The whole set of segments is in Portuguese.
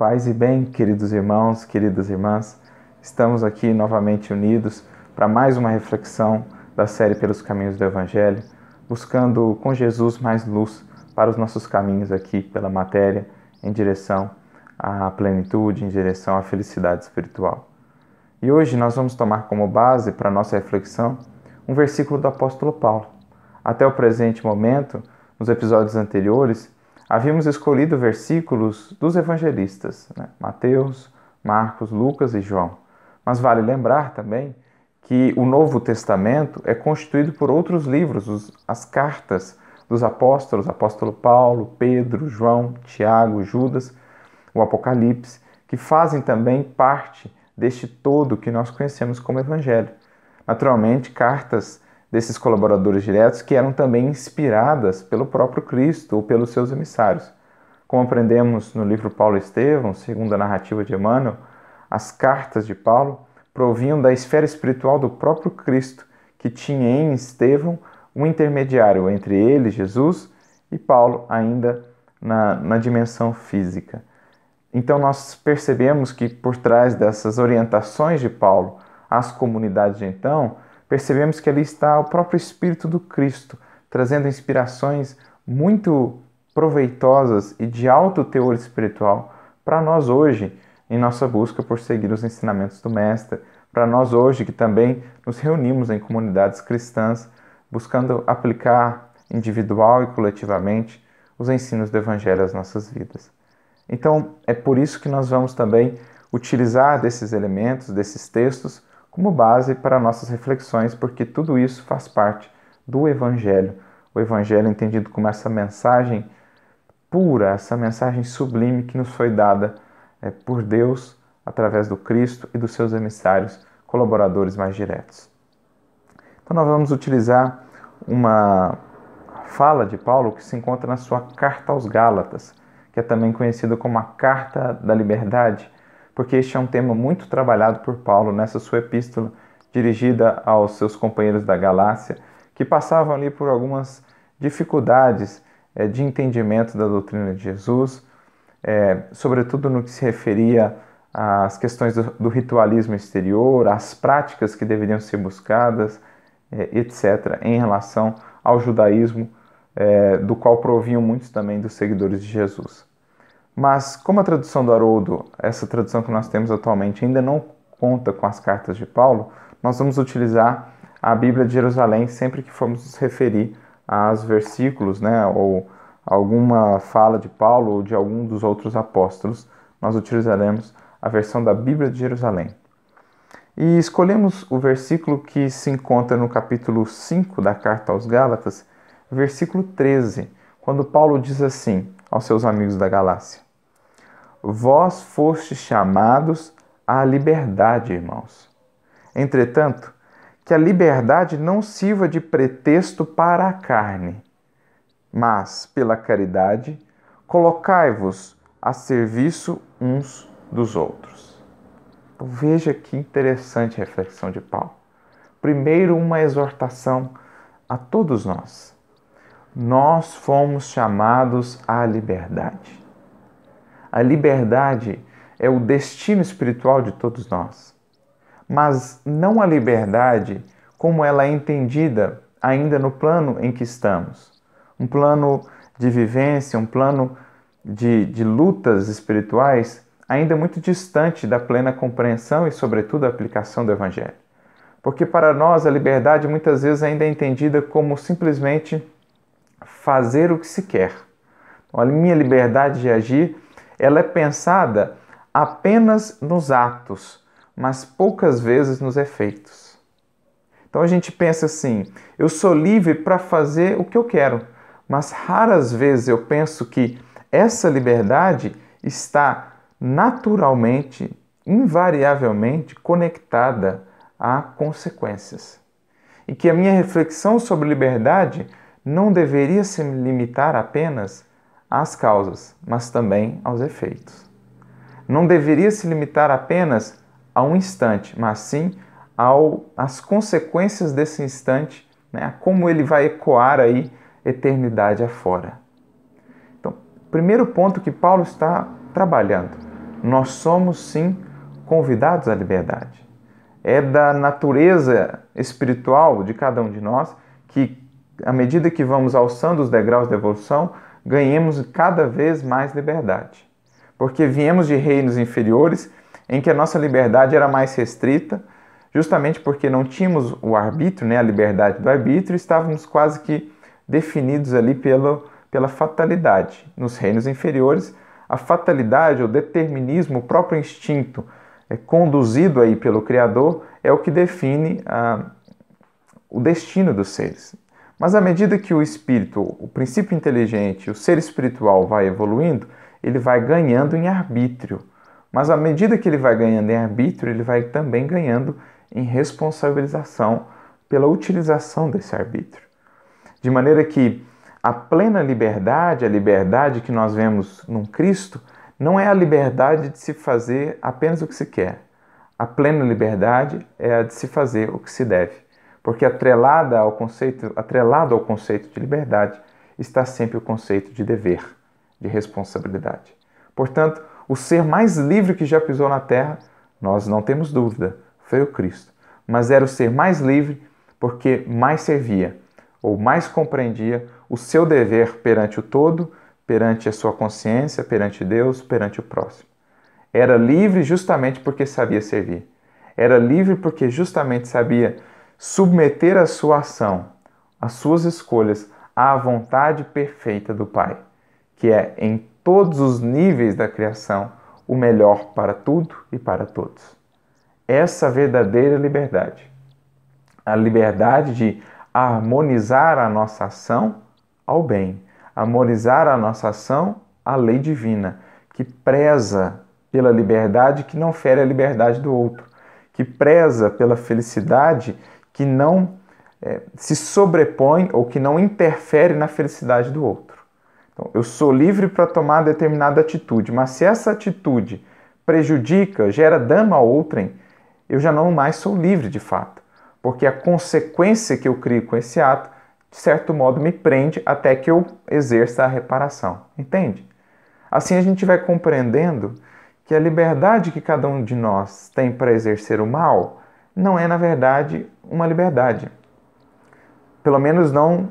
Paz e bem, queridos irmãos, queridas irmãs, estamos aqui novamente unidos para mais uma reflexão da série Pelos Caminhos do Evangelho, buscando com Jesus mais luz para os nossos caminhos aqui pela matéria, em direção à plenitude, em direção à felicidade espiritual. E hoje nós vamos tomar como base para nossa reflexão um versículo do apóstolo Paulo. Até o presente momento, nos episódios anteriores, havíamos escolhido versículos dos evangelistas, né? Mateus, Marcos, Lucas e João. Mas vale lembrar também que o Novo Testamento é constituído por outros livros, os, as cartas dos apóstolos, apóstolo Paulo, Pedro, João, Tiago, Judas, o Apocalipse, que fazem também parte deste todo que nós conhecemos como Evangelho. Naturalmente, cartas desses colaboradores diretos que eram também inspiradas pelo próprio Cristo ou pelos seus emissários. Como aprendemos no livro Paulo Estevão, segundo a narrativa de Emmanuel, as cartas de Paulo provinham da esfera espiritual do próprio Cristo, que tinha em Estevão um intermediário entre ele, Jesus, e Paulo, ainda na, na dimensão física. Então, nós percebemos que por trás dessas orientações de Paulo às comunidades de então, percebemos que ali está o próprio Espírito do Cristo, trazendo inspirações muito proveitosas e de alto teor espiritual para nós hoje, em nossa busca por seguir os ensinamentos do Mestre, para nós hoje que também nos reunimos em comunidades cristãs, buscando aplicar individual e coletivamente os ensinos do Evangelho às nossas vidas. Então, é por isso que nós vamos também utilizar desses elementos, desses textos, como base para nossas reflexões, porque tudo isso faz parte do Evangelho. O Evangelho entendido como essa mensagem pura, essa mensagem sublime que nos foi dada é, por Deus através do Cristo e dos seus emissários, colaboradores mais diretos. Então, nós vamos utilizar uma fala de Paulo que se encontra na sua Carta aos Gálatas, que é também conhecida como a Carta da Liberdade porque este é um tema muito trabalhado por Paulo nessa sua epístola dirigida aos seus companheiros da Galácia, que passavam ali por algumas dificuldades é, de entendimento da doutrina de Jesus, é, sobretudo no que se referia às questões do, do, ritualismo exterior, às práticas que deveriam ser buscadas, é, etc., em relação ao judaísmo, do qual provinham muitos também dos seguidores de Jesus. Mas, como a tradução do Haroldo, essa tradução que nós temos atualmente, ainda não conta com as cartas de Paulo, nós vamos utilizar a Bíblia de Jerusalém sempre que formos nos referir aos versículos, né, ou alguma fala de Paulo ou de algum dos outros apóstolos, nós utilizaremos a versão da Bíblia de Jerusalém. E escolhemos o versículo que se encontra no capítulo 5 da carta aos Gálatas, versículo 13, quando Paulo diz assim: aos seus amigos da Galácia: Vós fostes chamados à liberdade, irmãos. Entretanto, que a liberdade não sirva de pretexto para a carne, mas, pela caridade, colocai-vos a serviço uns dos outros. Então, veja que interessante a reflexão de Paulo. Primeiro, uma exortação a todos nós nós fomos chamados à liberdade. A liberdade é o destino espiritual de todos nós, mas não a liberdade como ela é entendida ainda no plano em que estamos um plano de vivência, um plano de, de lutas espirituais ainda muito distante da plena compreensão e, sobretudo, aplicação do Evangelho. Porque para nós a liberdade muitas vezes ainda é entendida como simplesmente fazer o que se quer. A minha liberdade de agir, ela é pensada apenas nos atos, mas poucas vezes nos efeitos. Então a gente pensa assim: eu sou livre para fazer o que eu quero, mas raras vezes eu penso que essa liberdade está naturalmente, invariavelmente conectada a consequências. E que a minha reflexão sobre liberdade não deveria se limitar apenas às causas, mas também aos efeitos. Não deveria se limitar apenas a um instante, mas sim ao, às consequências desse instante, né, a como ele vai ecoar aí eternidade afora. Então, primeiro ponto que Paulo está trabalhando. nós somos sim convidados à liberdade. É da natureza espiritual de cada um de nós que, à medida que vamos alçando os degraus da evolução, ganhemos cada vez mais liberdade. Porque viemos de reinos inferiores em que a nossa liberdade era mais restrita, justamente porque não tínhamos o arbítrio, né, a liberdade do arbítrio, estávamos quase que definidos ali pelo, pela fatalidade. Nos reinos inferiores, a fatalidade, o determinismo, o próprio instinto é, conduzido aí pelo Criador é o que define a, o destino dos seres. Mas à medida que o espírito, o princípio inteligente, o ser espiritual vai evoluindo, ele vai ganhando em arbítrio. Mas à medida que ele vai ganhando em arbítrio, ele vai também ganhando em responsabilização pela utilização desse arbítrio. De maneira que a plena liberdade, a liberdade que nós vemos num Cristo, não é a liberdade de se fazer apenas o que se quer. A plena liberdade é a de se fazer o que se deve, porque atrelada ao conceito, atrelado ao conceito de liberdade está sempre o conceito de dever, de responsabilidade. Portanto, o ser mais livre que já pisou na terra, nós não temos dúvida, foi o Cristo. Mas era o ser mais livre porque mais servia ou mais compreendia o seu dever perante o todo, perante a sua consciência, perante Deus, perante o próximo. Era livre justamente porque sabia servir. Era livre porque justamente sabia submeter a sua ação, as suas escolhas à vontade perfeita do Pai, que é em todos os níveis da criação, o melhor para tudo e para todos. Essa verdadeira liberdade. A liberdade de harmonizar a nossa ação ao bem, harmonizar a nossa ação à lei divina, que preza pela liberdade que não fere a liberdade do outro, que preza pela felicidade que não é, se sobrepõe ou que não interfere na felicidade do outro. Então, eu sou livre para tomar determinada atitude, mas se essa atitude prejudica, gera dano a outrem, eu já não mais sou livre de fato, porque a consequência que eu crio com esse ato, de certo modo, me prende até que eu exerça a reparação. Entende? Assim a gente vai compreendendo que a liberdade que cada um de nós tem para exercer o mal não é, na verdade, uma liberdade. Pelo menos não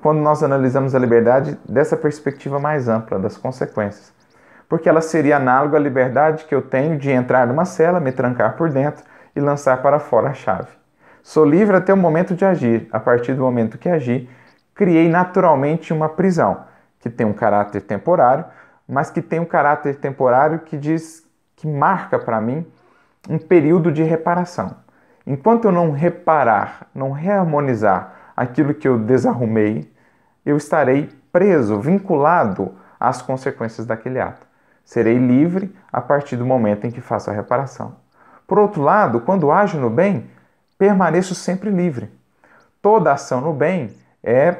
quando nós analisamos a liberdade dessa perspectiva mais ampla das consequências. Porque ela seria análoga à liberdade que eu tenho de entrar numa cela, me trancar por dentro e lançar para fora a chave. Sou livre até o momento de agir. A partir do momento que agi, criei naturalmente uma prisão, que tem um caráter temporário, mas que tem um caráter temporário que diz que marca para mim um período de reparação. Enquanto eu não reparar, não reharmonizar aquilo que eu desarrumei, eu estarei preso, vinculado às consequências daquele ato. Serei livre a partir do momento em que faço a reparação. Por outro lado, quando ajo no bem, permaneço sempre livre. Toda ação no bem é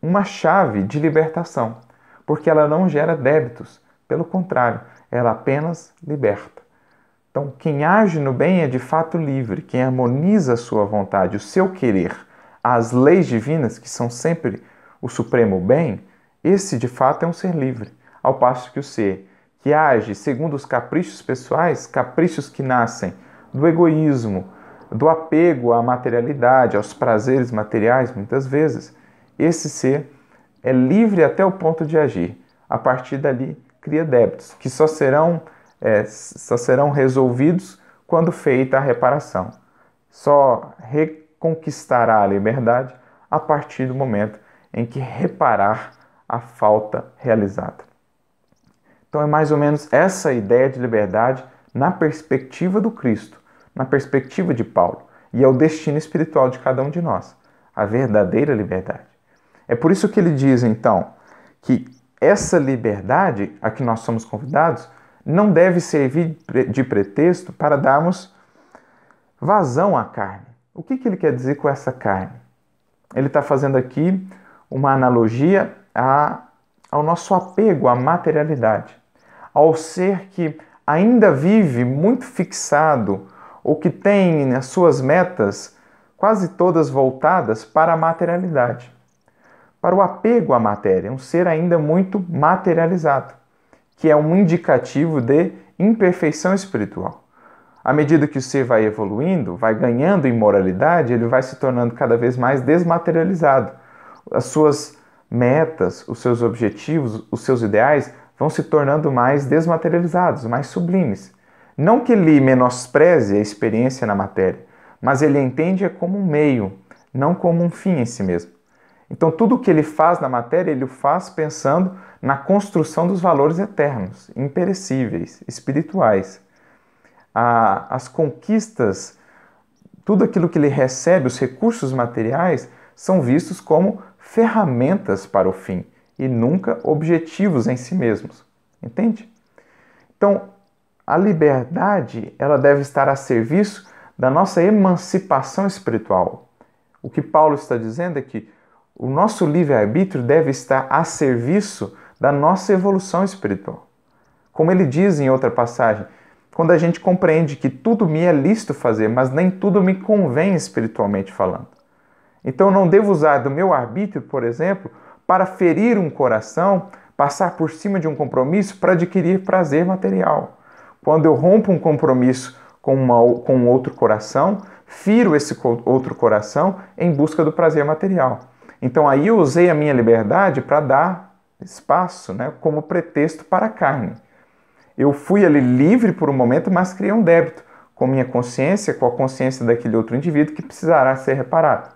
uma chave de libertação, porque ela não gera débitos, pelo contrário, ela apenas liberta. Então, quem age no bem é de fato livre, quem harmoniza a sua vontade, o seu querer, às leis divinas, que são sempre o supremo bem, esse de fato é um ser livre, ao passo que o ser que age segundo os caprichos pessoais, caprichos que nascem do egoísmo, do apego à materialidade, aos prazeres materiais, muitas vezes, esse ser é livre até o ponto de agir. A partir dali, cria débitos, que só serão, é, só serão resolvidos quando feita a reparação. Só reconquistará a liberdade a partir do momento em que reparar a falta realizada. Então é mais ou menos essa ideia de liberdade na perspectiva do Cristo, na perspectiva de Paulo, e é o destino espiritual de cada um de nós, a verdadeira liberdade. É por isso que ele diz então que essa liberdade a que nós somos convidados não deve servir de pretexto para darmos vazão à carne. O que, que ele quer dizer com essa carne? Ele está fazendo aqui uma analogia a, ao nosso apego à materialidade, ao ser que ainda vive muito fixado ou que tem as suas metas quase todas voltadas para a materialidade, para o apego à matéria, um ser ainda muito materializado, que é um indicativo de imperfeição espiritual. À medida que o ser vai evoluindo, vai ganhando em moralidade, ele vai se tornando cada vez mais desmaterializado. As suas metas, os seus objetivos, os seus ideais vão se tornando mais desmaterializados, mais sublimes. Não que ele menospreze a experiência na matéria, mas ele entende-a como um meio, não como um fim em si mesmo. Então, tudo o que ele faz na matéria, ele o faz pensando na construção dos valores eternos, imperecíveis, espirituais. as conquistas, tudo aquilo que ele recebe, os recursos materiais, são vistos como ferramentas para o fim e nunca objetivos em si mesmos. Entende? Então, a liberdade ela deve estar a serviço da nossa emancipação espiritual. O que Paulo está dizendo é que o nosso livre-arbítrio deve estar a serviço da nossa evolução espiritual. Como ele diz em outra passagem, quando a gente compreende que tudo me é lícito fazer, mas nem tudo me convém espiritualmente falando. Então não devo usar do meu arbítrio, por exemplo, para ferir um coração, passar por cima de um compromisso para adquirir prazer material. Quando eu rompo um compromisso com, uma, com outro coração, firo esse outro coração em busca do prazer material. Então aí eu usei a minha liberdade para dar espaço, né, como pretexto para a carne. Eu fui ali livre por um momento, mas criei um débito com minha consciência, com a consciência daquele outro indivíduo que precisará ser reparado.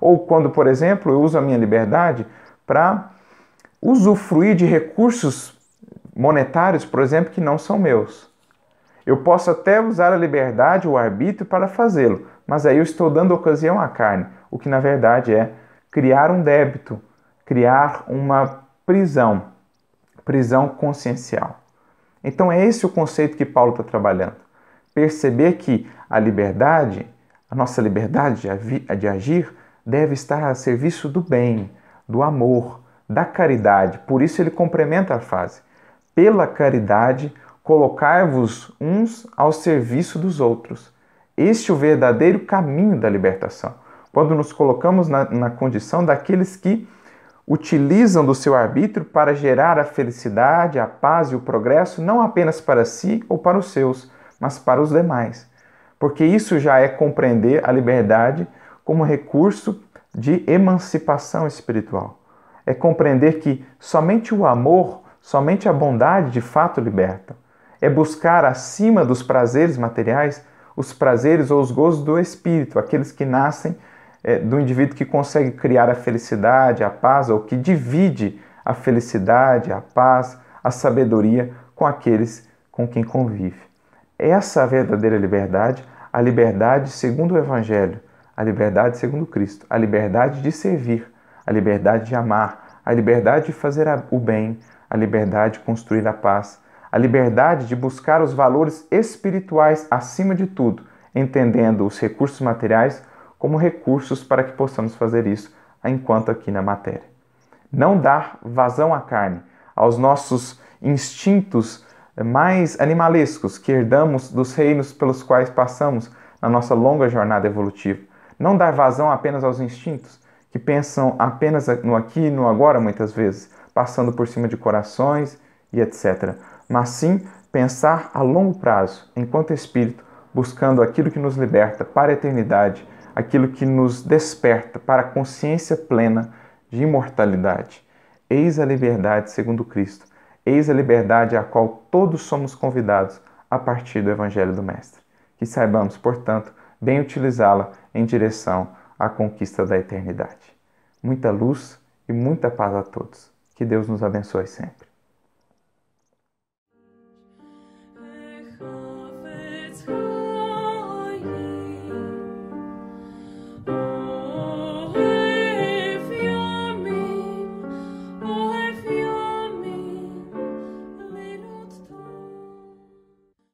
Ou quando, por exemplo, eu uso a minha liberdade para usufruir de recursos monetários, por exemplo, que não são meus. Eu posso até usar a liberdade, o arbítrio para fazê-lo, mas aí eu estou dando ocasião à carne, o que na verdade é criar um débito, criar uma prisão, prisão consciencial. Então é esse o conceito que Paulo está trabalhando. Perceber que a liberdade, a nossa liberdade de agir, deve estar a serviço do bem, do amor, da caridade. Por isso ele complementa a frase. Pela caridade, Colocai-vos uns ao serviço dos outros. Este é o verdadeiro caminho da libertação. Quando nos colocamos na, na condição daqueles que utilizam do seu arbítrio para gerar a felicidade, a paz e o progresso, não apenas para si ou para os seus, mas para os demais. Porque isso já é compreender a liberdade como recurso de emancipação espiritual. É compreender que somente o amor, somente a bondade de fato libertam é buscar acima dos prazeres materiais os prazeres ou os gozos do espírito, aqueles que nascem é, do indivíduo que consegue criar a felicidade, a paz, ou que divide a felicidade, a paz, a sabedoria com aqueles com quem convive. Essa é a verdadeira liberdade, a liberdade segundo o Evangelho, a liberdade segundo Cristo, a liberdade de servir, a liberdade de amar, a liberdade de fazer o bem, a liberdade de construir a paz, a liberdade de buscar os valores espirituais acima de tudo, entendendo os recursos materiais como recursos para que possamos fazer isso enquanto aqui na matéria. Não dar vazão à carne, aos nossos instintos mais animalescos que herdamos dos reinos pelos quais passamos na nossa longa jornada evolutiva. Não dar vazão apenas aos instintos, que pensam apenas no aqui e no agora, muitas vezes, passando por cima de corações e etc mas sim pensar a longo prazo, enquanto espírito, buscando aquilo que nos liberta para a eternidade, aquilo que nos desperta para a consciência plena de imortalidade. Eis a liberdade segundo Cristo, eis a liberdade a qual todos somos convidados a partir do Evangelho do Mestre. Que saibamos, portanto, bem utilizá-la em direção à conquista da eternidade. Muita luz e muita paz a todos. Que Deus nos abençoe sempre.